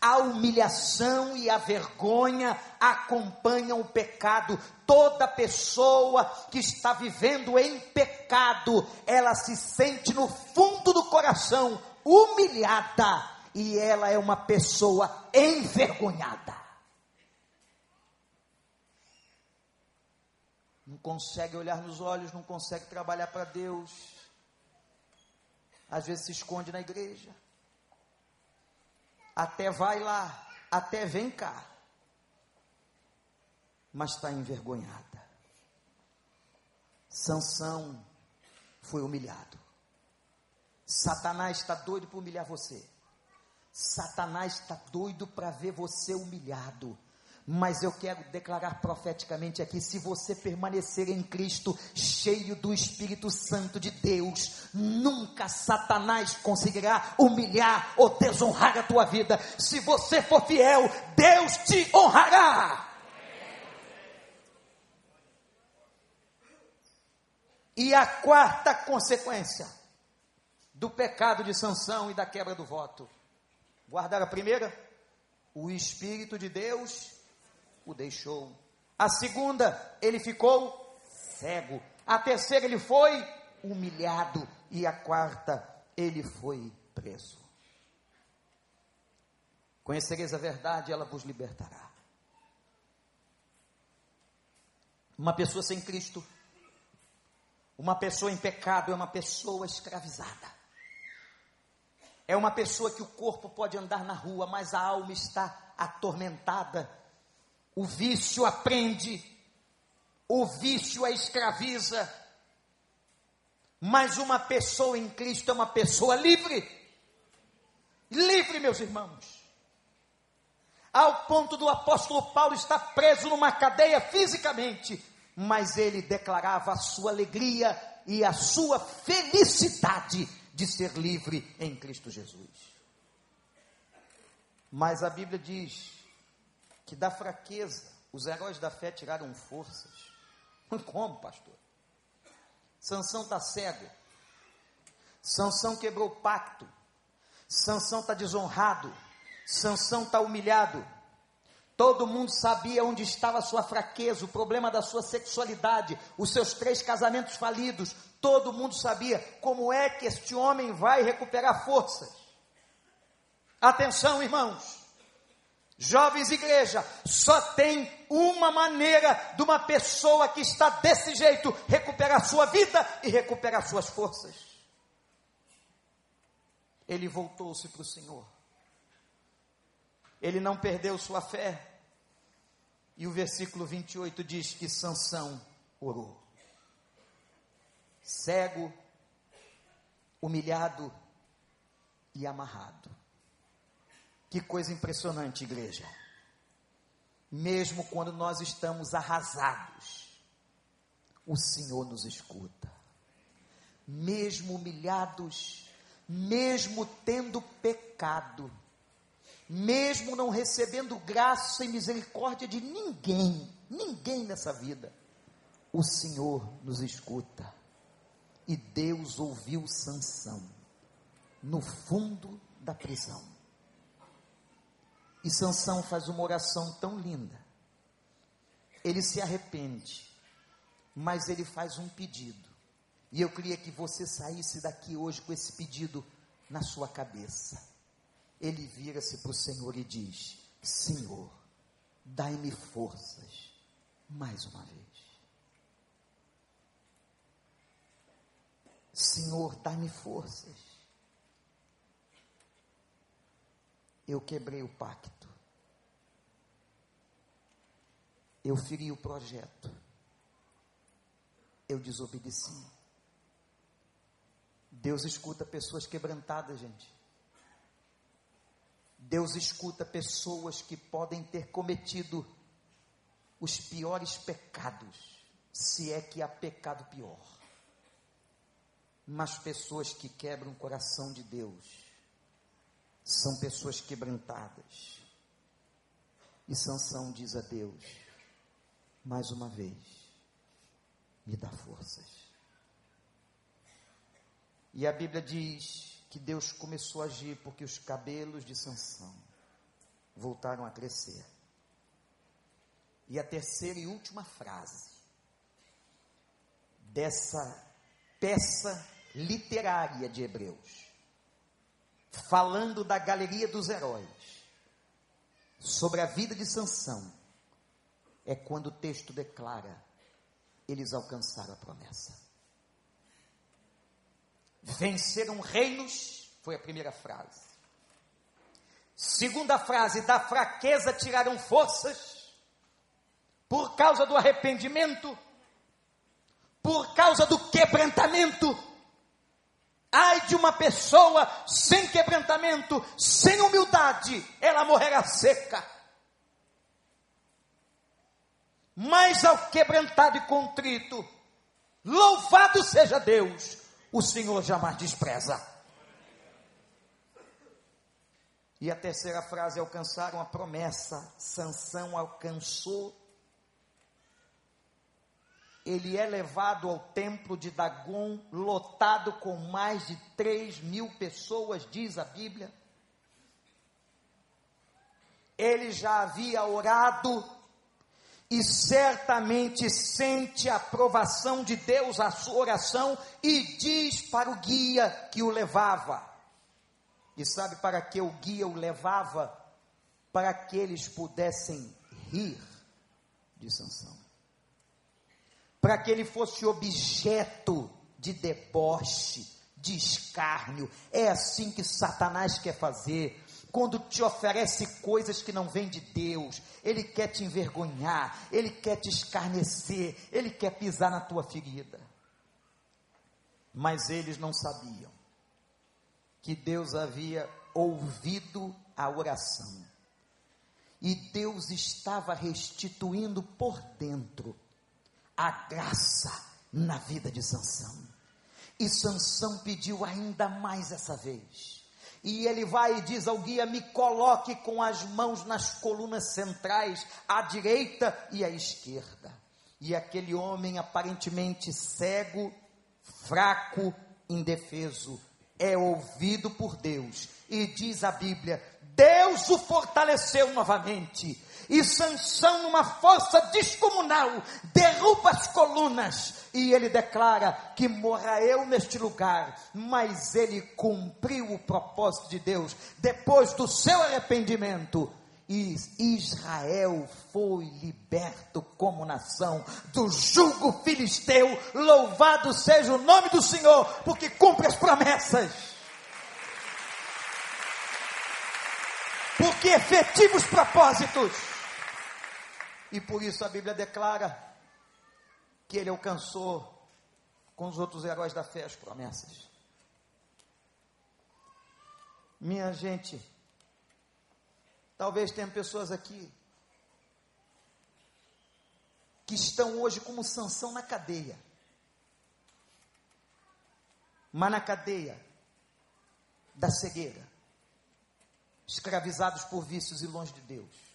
A humilhação e a vergonha acompanham o pecado. Toda pessoa que está vivendo em pecado, ela se sente no fundo do coração humilhada e ela é uma pessoa envergonhada. Não consegue olhar nos olhos, não consegue trabalhar para Deus. Às vezes se esconde na igreja. Até vai lá, até vem cá. Mas está envergonhada. Sansão foi humilhado. Satanás está doido para humilhar você. Satanás está doido para ver você humilhado. Mas eu quero declarar profeticamente aqui: se você permanecer em Cristo, cheio do Espírito Santo de Deus, nunca Satanás conseguirá humilhar ou desonrar a tua vida. Se você for fiel, Deus te honrará. E a quarta consequência do pecado de sanção e da quebra do voto Guardar a primeira? O Espírito de Deus o deixou. A segunda, ele ficou cego. A terceira, ele foi humilhado. E a quarta, ele foi preso. Conhecereis a verdade, ela vos libertará. Uma pessoa sem Cristo, Uma pessoa em pecado é uma pessoa escravizada. É uma pessoa que o corpo pode andar na rua, mas a alma está atormentada. O vício aprende, o vício a escraviza. Mas uma pessoa em Cristo é uma pessoa livre. Livre, meus irmãos. Ao ponto do apóstolo Paulo estar preso numa cadeia fisicamente, mas ele declarava a sua alegria e a sua felicidade de ser livre em Cristo Jesus. Mas a Bíblia diz que da fraqueza os heróis da fé tiraram forças. Como, pastor? Sansão está cego. Sansão quebrou o pacto. Sansão está desonrado. Sansão está humilhado. Todo mundo sabia onde estava a sua fraqueza, o problema da sua sexualidade, os seus três casamentos falidos. Todo mundo sabia como é que este homem vai recuperar forças. Atenção, irmãos. Jovens igreja, só tem uma maneira de uma pessoa que está desse jeito recuperar sua vida e recuperar suas forças. Ele voltou-se para o Senhor. Ele não perdeu sua fé. E o versículo 28 diz que Sansão orou. Cego, humilhado e amarrado. Que coisa impressionante, igreja. Mesmo quando nós estamos arrasados, o Senhor nos escuta. Mesmo humilhados, mesmo tendo pecado, mesmo não recebendo graça e misericórdia de ninguém, ninguém nessa vida, o Senhor nos escuta. E Deus ouviu Sansão no fundo da prisão. E Sansão faz uma oração tão linda. Ele se arrepende, mas ele faz um pedido. E eu queria que você saísse daqui hoje com esse pedido na sua cabeça ele vira-se para o Senhor e diz: Senhor, dai-me forças mais uma vez. Senhor, dai-me forças. Eu quebrei o pacto. Eu feri o projeto. Eu desobedeci. Deus escuta pessoas quebrantadas, gente. Deus escuta pessoas que podem ter cometido os piores pecados, se é que há pecado pior. Mas pessoas que quebram o coração de Deus são pessoas quebrantadas. E Sansão diz a Deus: mais uma vez, me dá forças. E a Bíblia diz que Deus começou a agir porque os cabelos de Sansão voltaram a crescer. E a terceira e última frase dessa peça literária de Hebreus, falando da galeria dos heróis, sobre a vida de Sansão, é quando o texto declara: eles alcançaram a promessa. Venceram reinos, foi a primeira frase. Segunda frase, da fraqueza tiraram forças, por causa do arrependimento, por causa do quebrantamento. Ai de uma pessoa sem quebrantamento, sem humildade, ela morrerá seca. Mas ao quebrantado e contrito, louvado seja Deus, o Senhor jamais despreza. E a terceira frase, alcançaram a promessa. Sansão alcançou. Ele é levado ao templo de Dagon, lotado com mais de três mil pessoas, diz a Bíblia. Ele já havia orado e certamente sente a aprovação de Deus à sua oração e diz para o guia que o levava. E sabe para que o guia o levava? Para que eles pudessem rir de Sansão. para que ele fosse objeto de deboche, de escárnio. É assim que Satanás quer fazer. Quando te oferece coisas que não vêm de Deus, ele quer te envergonhar, ele quer te escarnecer, ele quer pisar na tua ferida. Mas eles não sabiam que Deus havia ouvido a oração. E Deus estava restituindo por dentro a graça na vida de Sansão. E Sansão pediu ainda mais essa vez. E ele vai e diz ao guia: Me coloque com as mãos nas colunas centrais, à direita e à esquerda. E aquele homem, aparentemente cego, fraco, indefeso, é ouvido por Deus. E diz a Bíblia: Deus o fortaleceu novamente e Sansão, numa força descomunal, derruba as colunas e ele declara que morra eu neste lugar, mas ele cumpriu o propósito de Deus depois do seu arrependimento. E Israel foi liberto como nação do jugo filisteu. Louvado seja o nome do Senhor, porque cumpre as promessas. Porque efetivos propósitos e por isso a Bíblia declara que ele alcançou com os outros heróis da fé as promessas. Minha gente, talvez tenha pessoas aqui que estão hoje como sanção na cadeia. Mas na cadeia da cegueira, escravizados por vícios e longe de Deus.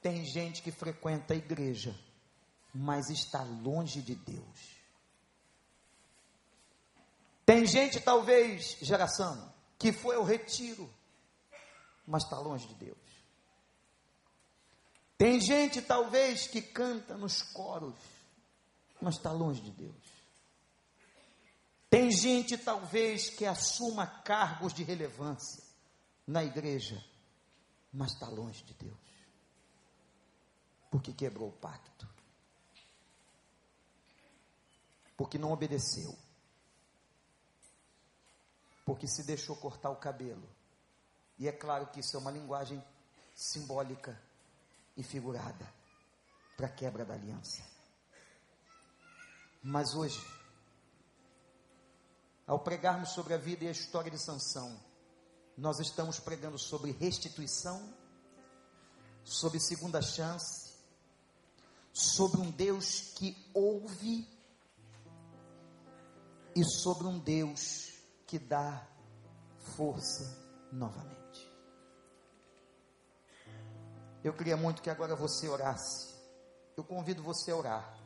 Tem gente que frequenta a igreja, mas está longe de Deus. Tem gente, talvez, geração, que foi ao retiro, mas está longe de Deus. Tem gente, talvez, que canta nos coros, mas está longe de Deus. Tem gente, talvez, que assuma cargos de relevância na igreja, mas está longe de Deus porque quebrou o pacto. Porque não obedeceu. Porque se deixou cortar o cabelo. E é claro que isso é uma linguagem simbólica e figurada para a quebra da aliança. Mas hoje, ao pregarmos sobre a vida e a história de Sansão, nós estamos pregando sobre restituição, sobre segunda chance, sobre um Deus que ouve e sobre um Deus que dá força novamente. Eu queria muito que agora você orasse. Eu convido você a orar.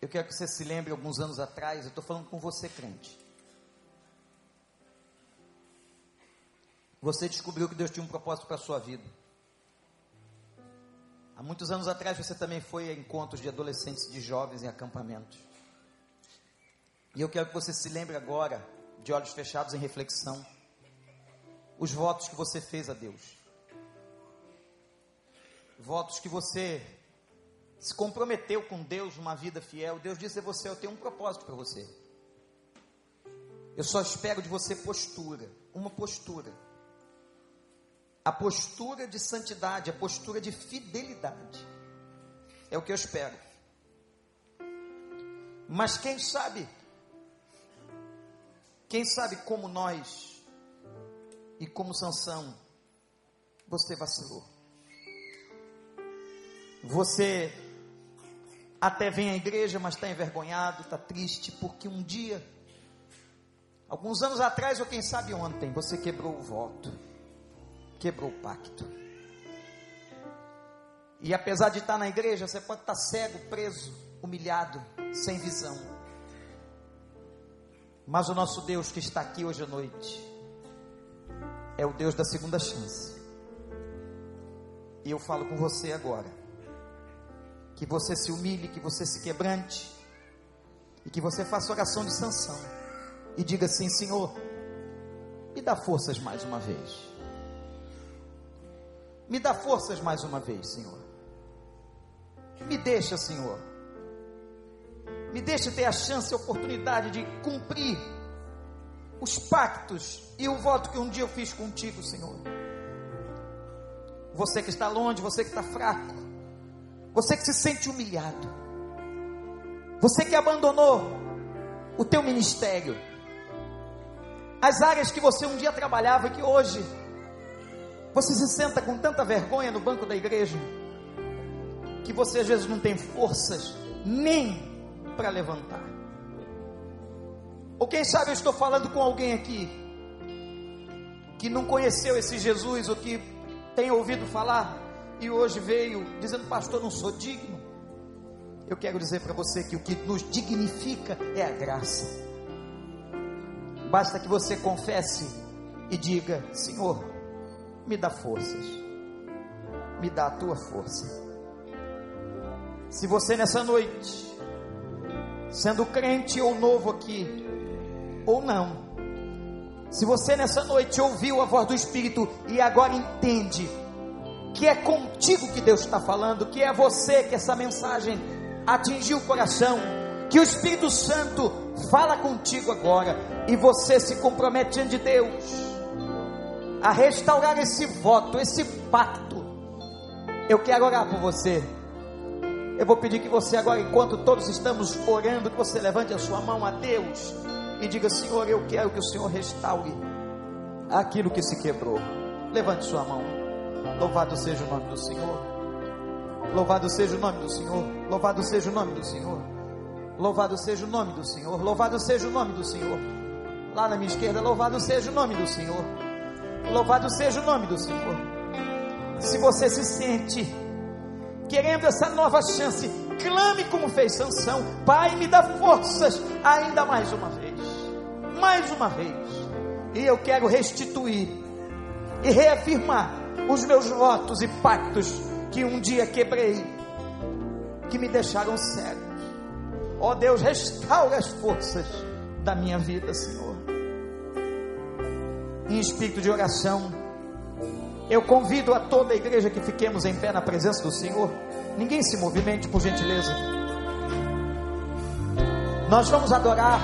Eu quero que você se lembre, alguns anos atrás, eu estou falando com você, crente. Você descobriu que Deus tinha um propósito para a sua vida. Há muitos anos atrás você também foi a encontros de adolescentes, de jovens em acampamentos. E eu quero que você se lembre agora, de olhos fechados em reflexão, os votos que você fez a Deus. Votos que você se comprometeu com Deus numa vida fiel. Deus disse a você: Eu tenho um propósito para você. Eu só espero de você postura, uma postura a postura de santidade, a postura de fidelidade. É o que eu espero. Mas quem sabe, quem sabe como nós e como Sansão, você vacilou. Você até vem à igreja, mas está envergonhado, está triste, porque um dia, alguns anos atrás, ou quem sabe ontem, você quebrou o voto quebrou o pacto. E apesar de estar na igreja, você pode estar cego, preso, humilhado, sem visão. Mas o nosso Deus que está aqui hoje à noite é o Deus da segunda chance. E eu falo com você agora. Que você se humilhe, que você se quebrante e que você faça oração de sanção e diga assim: Senhor, me dá forças mais uma vez. Me dá forças mais uma vez, Senhor. Me deixa, Senhor. Me deixa ter a chance, a oportunidade de cumprir os pactos e o voto que um dia eu fiz contigo, Senhor. Você que está longe, você que está fraco, você que se sente humilhado, você que abandonou o teu ministério, as áreas que você um dia trabalhava e que hoje você se senta com tanta vergonha no banco da igreja, que você às vezes não tem forças nem para levantar. Ou quem sabe eu estou falando com alguém aqui que não conheceu esse Jesus, ou que tem ouvido falar e hoje veio dizendo, pastor, não sou digno. Eu quero dizer para você que o que nos dignifica é a graça. Basta que você confesse e diga: Senhor, me dá forças, me dá a tua força. Se você nessa noite, sendo crente ou novo aqui, ou não, se você nessa noite ouviu a voz do Espírito e agora entende que é contigo que Deus está falando, que é você que essa mensagem atingiu o coração, que o Espírito Santo fala contigo agora e você se compromete diante de Deus a restaurar esse voto, esse pacto. Eu quero orar por você. Eu vou pedir que você agora, enquanto todos estamos orando, que você levante a sua mão a Deus e diga: Senhor, eu quero que o Senhor restaure aquilo que se quebrou. Levante sua mão. Louvado seja o nome do Senhor. Louvado seja o nome do Senhor. Louvado seja o nome do Senhor. Louvado seja o nome do Senhor. Louvado seja o nome do Senhor. Lá na minha esquerda, louvado seja o nome do Senhor. Louvado seja o nome do Senhor. Se você se sente querendo essa nova chance, clame como fez Sansão. Pai, me dá forças ainda mais uma vez. Mais uma vez. E eu quero restituir e reafirmar os meus votos e pactos que um dia quebrei, que me deixaram cego. Ó oh Deus, restaura as forças da minha vida, Senhor. Em espírito de oração, eu convido a toda a igreja que fiquemos em pé na presença do Senhor. Ninguém se movimente, por gentileza. Nós vamos adorar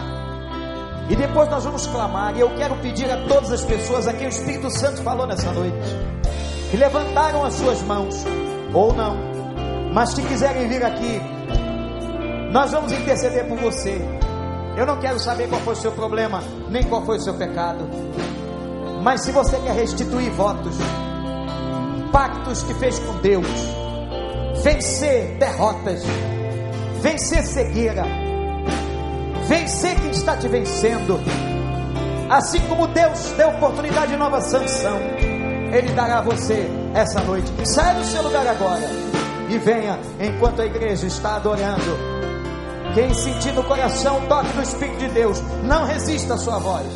e depois nós vamos clamar. E eu quero pedir a todas as pessoas a quem o Espírito Santo falou nessa noite, que levantaram as suas mãos, ou não, mas que quiserem vir aqui, nós vamos interceder por você. Eu não quero saber qual foi o seu problema, nem qual foi o seu pecado. Mas se você quer restituir votos, pactos que fez com Deus, vencer derrotas, vencer cegueira, vencer quem está te vencendo, assim como Deus deu oportunidade de nova sanção, Ele dará a você essa noite. Saia do seu lugar agora e venha enquanto a igreja está adorando. Quem sentir no coração o toque do Espírito de Deus, não resista a sua voz.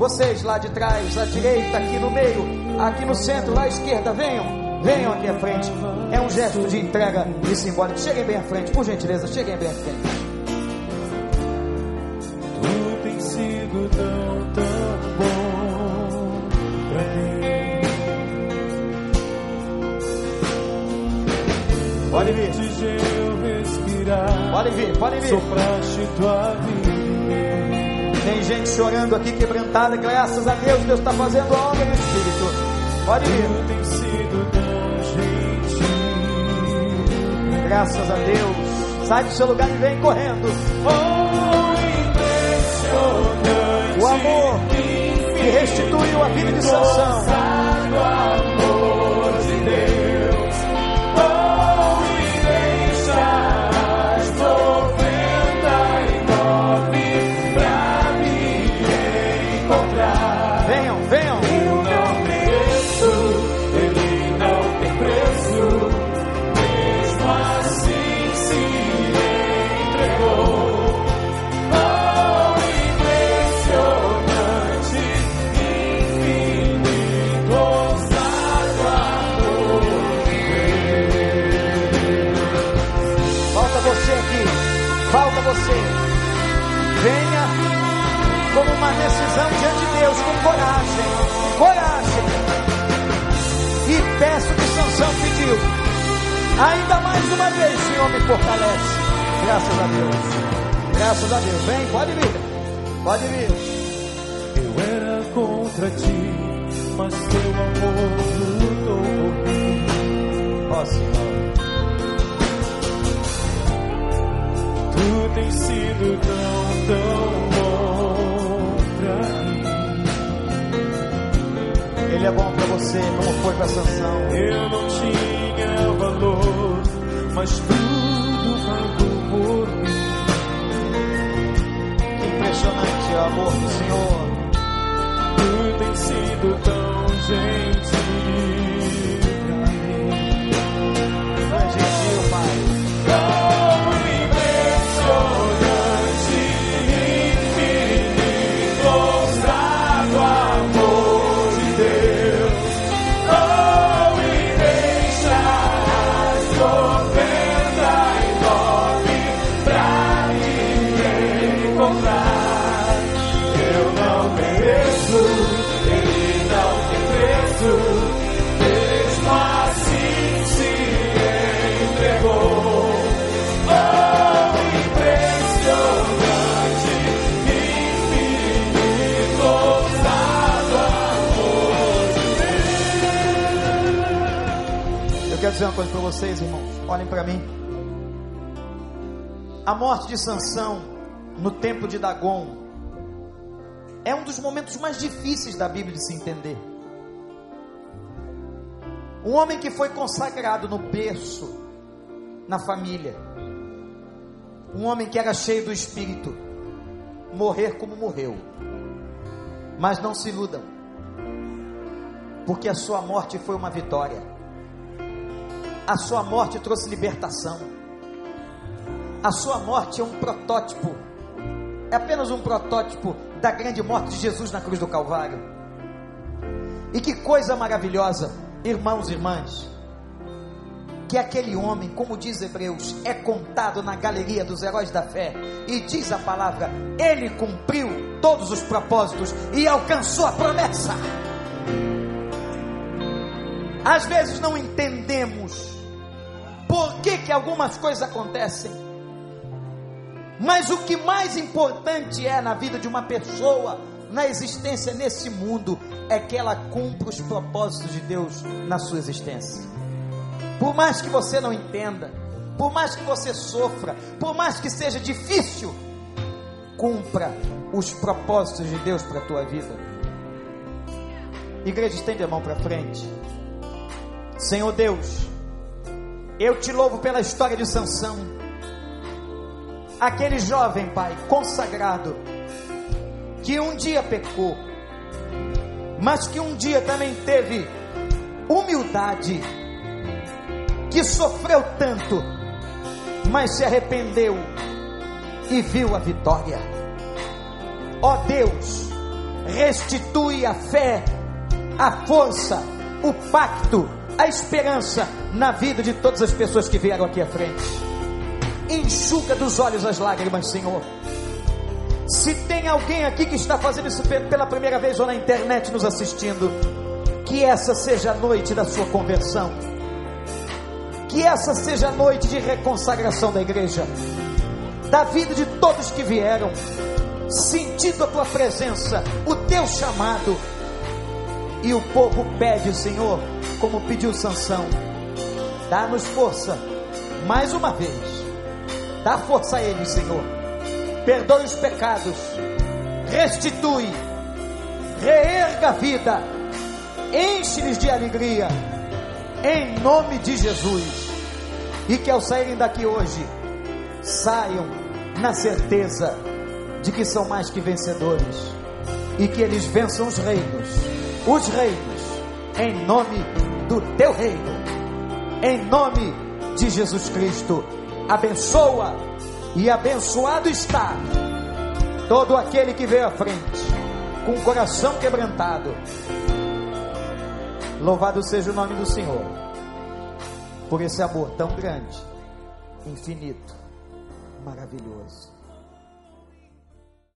Vocês lá de trás, à direita, aqui no meio, aqui no centro, lá à esquerda, venham, venham aqui à frente. É um gesto de entrega e simbólico. Cheguem bem à frente, por gentileza, cheguem bem à frente. Tu tens sido tão, tão bom pra mim. Pode vir, pode vir, pode vir. sopraste tua vida. Tem gente chorando aqui, quebrantada. Graças a Deus, Deus está fazendo a obra do Espírito. Pode gentil. Graças a Deus. Sai do seu lugar e vem correndo. O amor que restituiu a vida de Sansão. Fortalece. Graças a Deus. Graças a Deus. Vem, pode vir. Pode vir. Eu era contra ti, mas teu amor lutou por mim. Ó Senhor. Tu tens sido tão, tão bom pra mim. Ele é bom para você, como foi para Sansão. Eu não tinha valor, mas tudo pagou por mim. Impressionante amor do Senhor. Tu tens sido tão gentil dizer uma coisa para vocês, irmãos. Olhem para mim. A morte de Sansão no templo de Dagon é um dos momentos mais difíceis da Bíblia de se entender. Um homem que foi consagrado no berço, na família. Um homem que era cheio do espírito, morrer como morreu. Mas não se iludam, porque a sua morte foi uma vitória. A sua morte trouxe libertação. A sua morte é um protótipo, é apenas um protótipo da grande morte de Jesus na cruz do Calvário. E que coisa maravilhosa, irmãos e irmãs, que aquele homem, como diz Hebreus, é contado na galeria dos heróis da fé, e diz a palavra, ele cumpriu todos os propósitos e alcançou a promessa. Às vezes não entendemos por que, que algumas coisas acontecem. Mas o que mais importante é na vida de uma pessoa, na existência nesse mundo, é que ela cumpra os propósitos de Deus na sua existência. Por mais que você não entenda, por mais que você sofra, por mais que seja difícil, cumpra os propósitos de Deus para a tua vida. Igreja, estende a mão para frente. Senhor Deus, eu te louvo pela história de Sansão. Aquele jovem, Pai, consagrado, que um dia pecou, mas que um dia também teve humildade, que sofreu tanto, mas se arrependeu e viu a vitória. Ó Deus, restitui a fé, a força, o pacto, a esperança na vida de todas as pessoas que vieram aqui à frente. Enxuga dos olhos as lágrimas, Senhor. Se tem alguém aqui que está fazendo isso pela primeira vez ou na internet nos assistindo, que essa seja a noite da sua conversão. Que essa seja a noite de reconsagração da igreja, da vida de todos que vieram, sentindo a tua presença, o teu chamado. E o povo pede, Senhor, como pediu Sansão, dá-nos força, mais uma vez, dá força a eles, Senhor, perdoe os pecados, restitui, reerga a vida, enche-lhes de alegria, em nome de Jesus, e que ao saírem daqui hoje, saiam na certeza de que são mais que vencedores, e que eles vençam os reinos, os reinos, em nome do teu reino, em nome de Jesus Cristo. Abençoa e abençoado está todo aquele que veio à frente, com o coração quebrantado. Louvado seja o nome do Senhor, por esse amor tão grande, infinito, maravilhoso.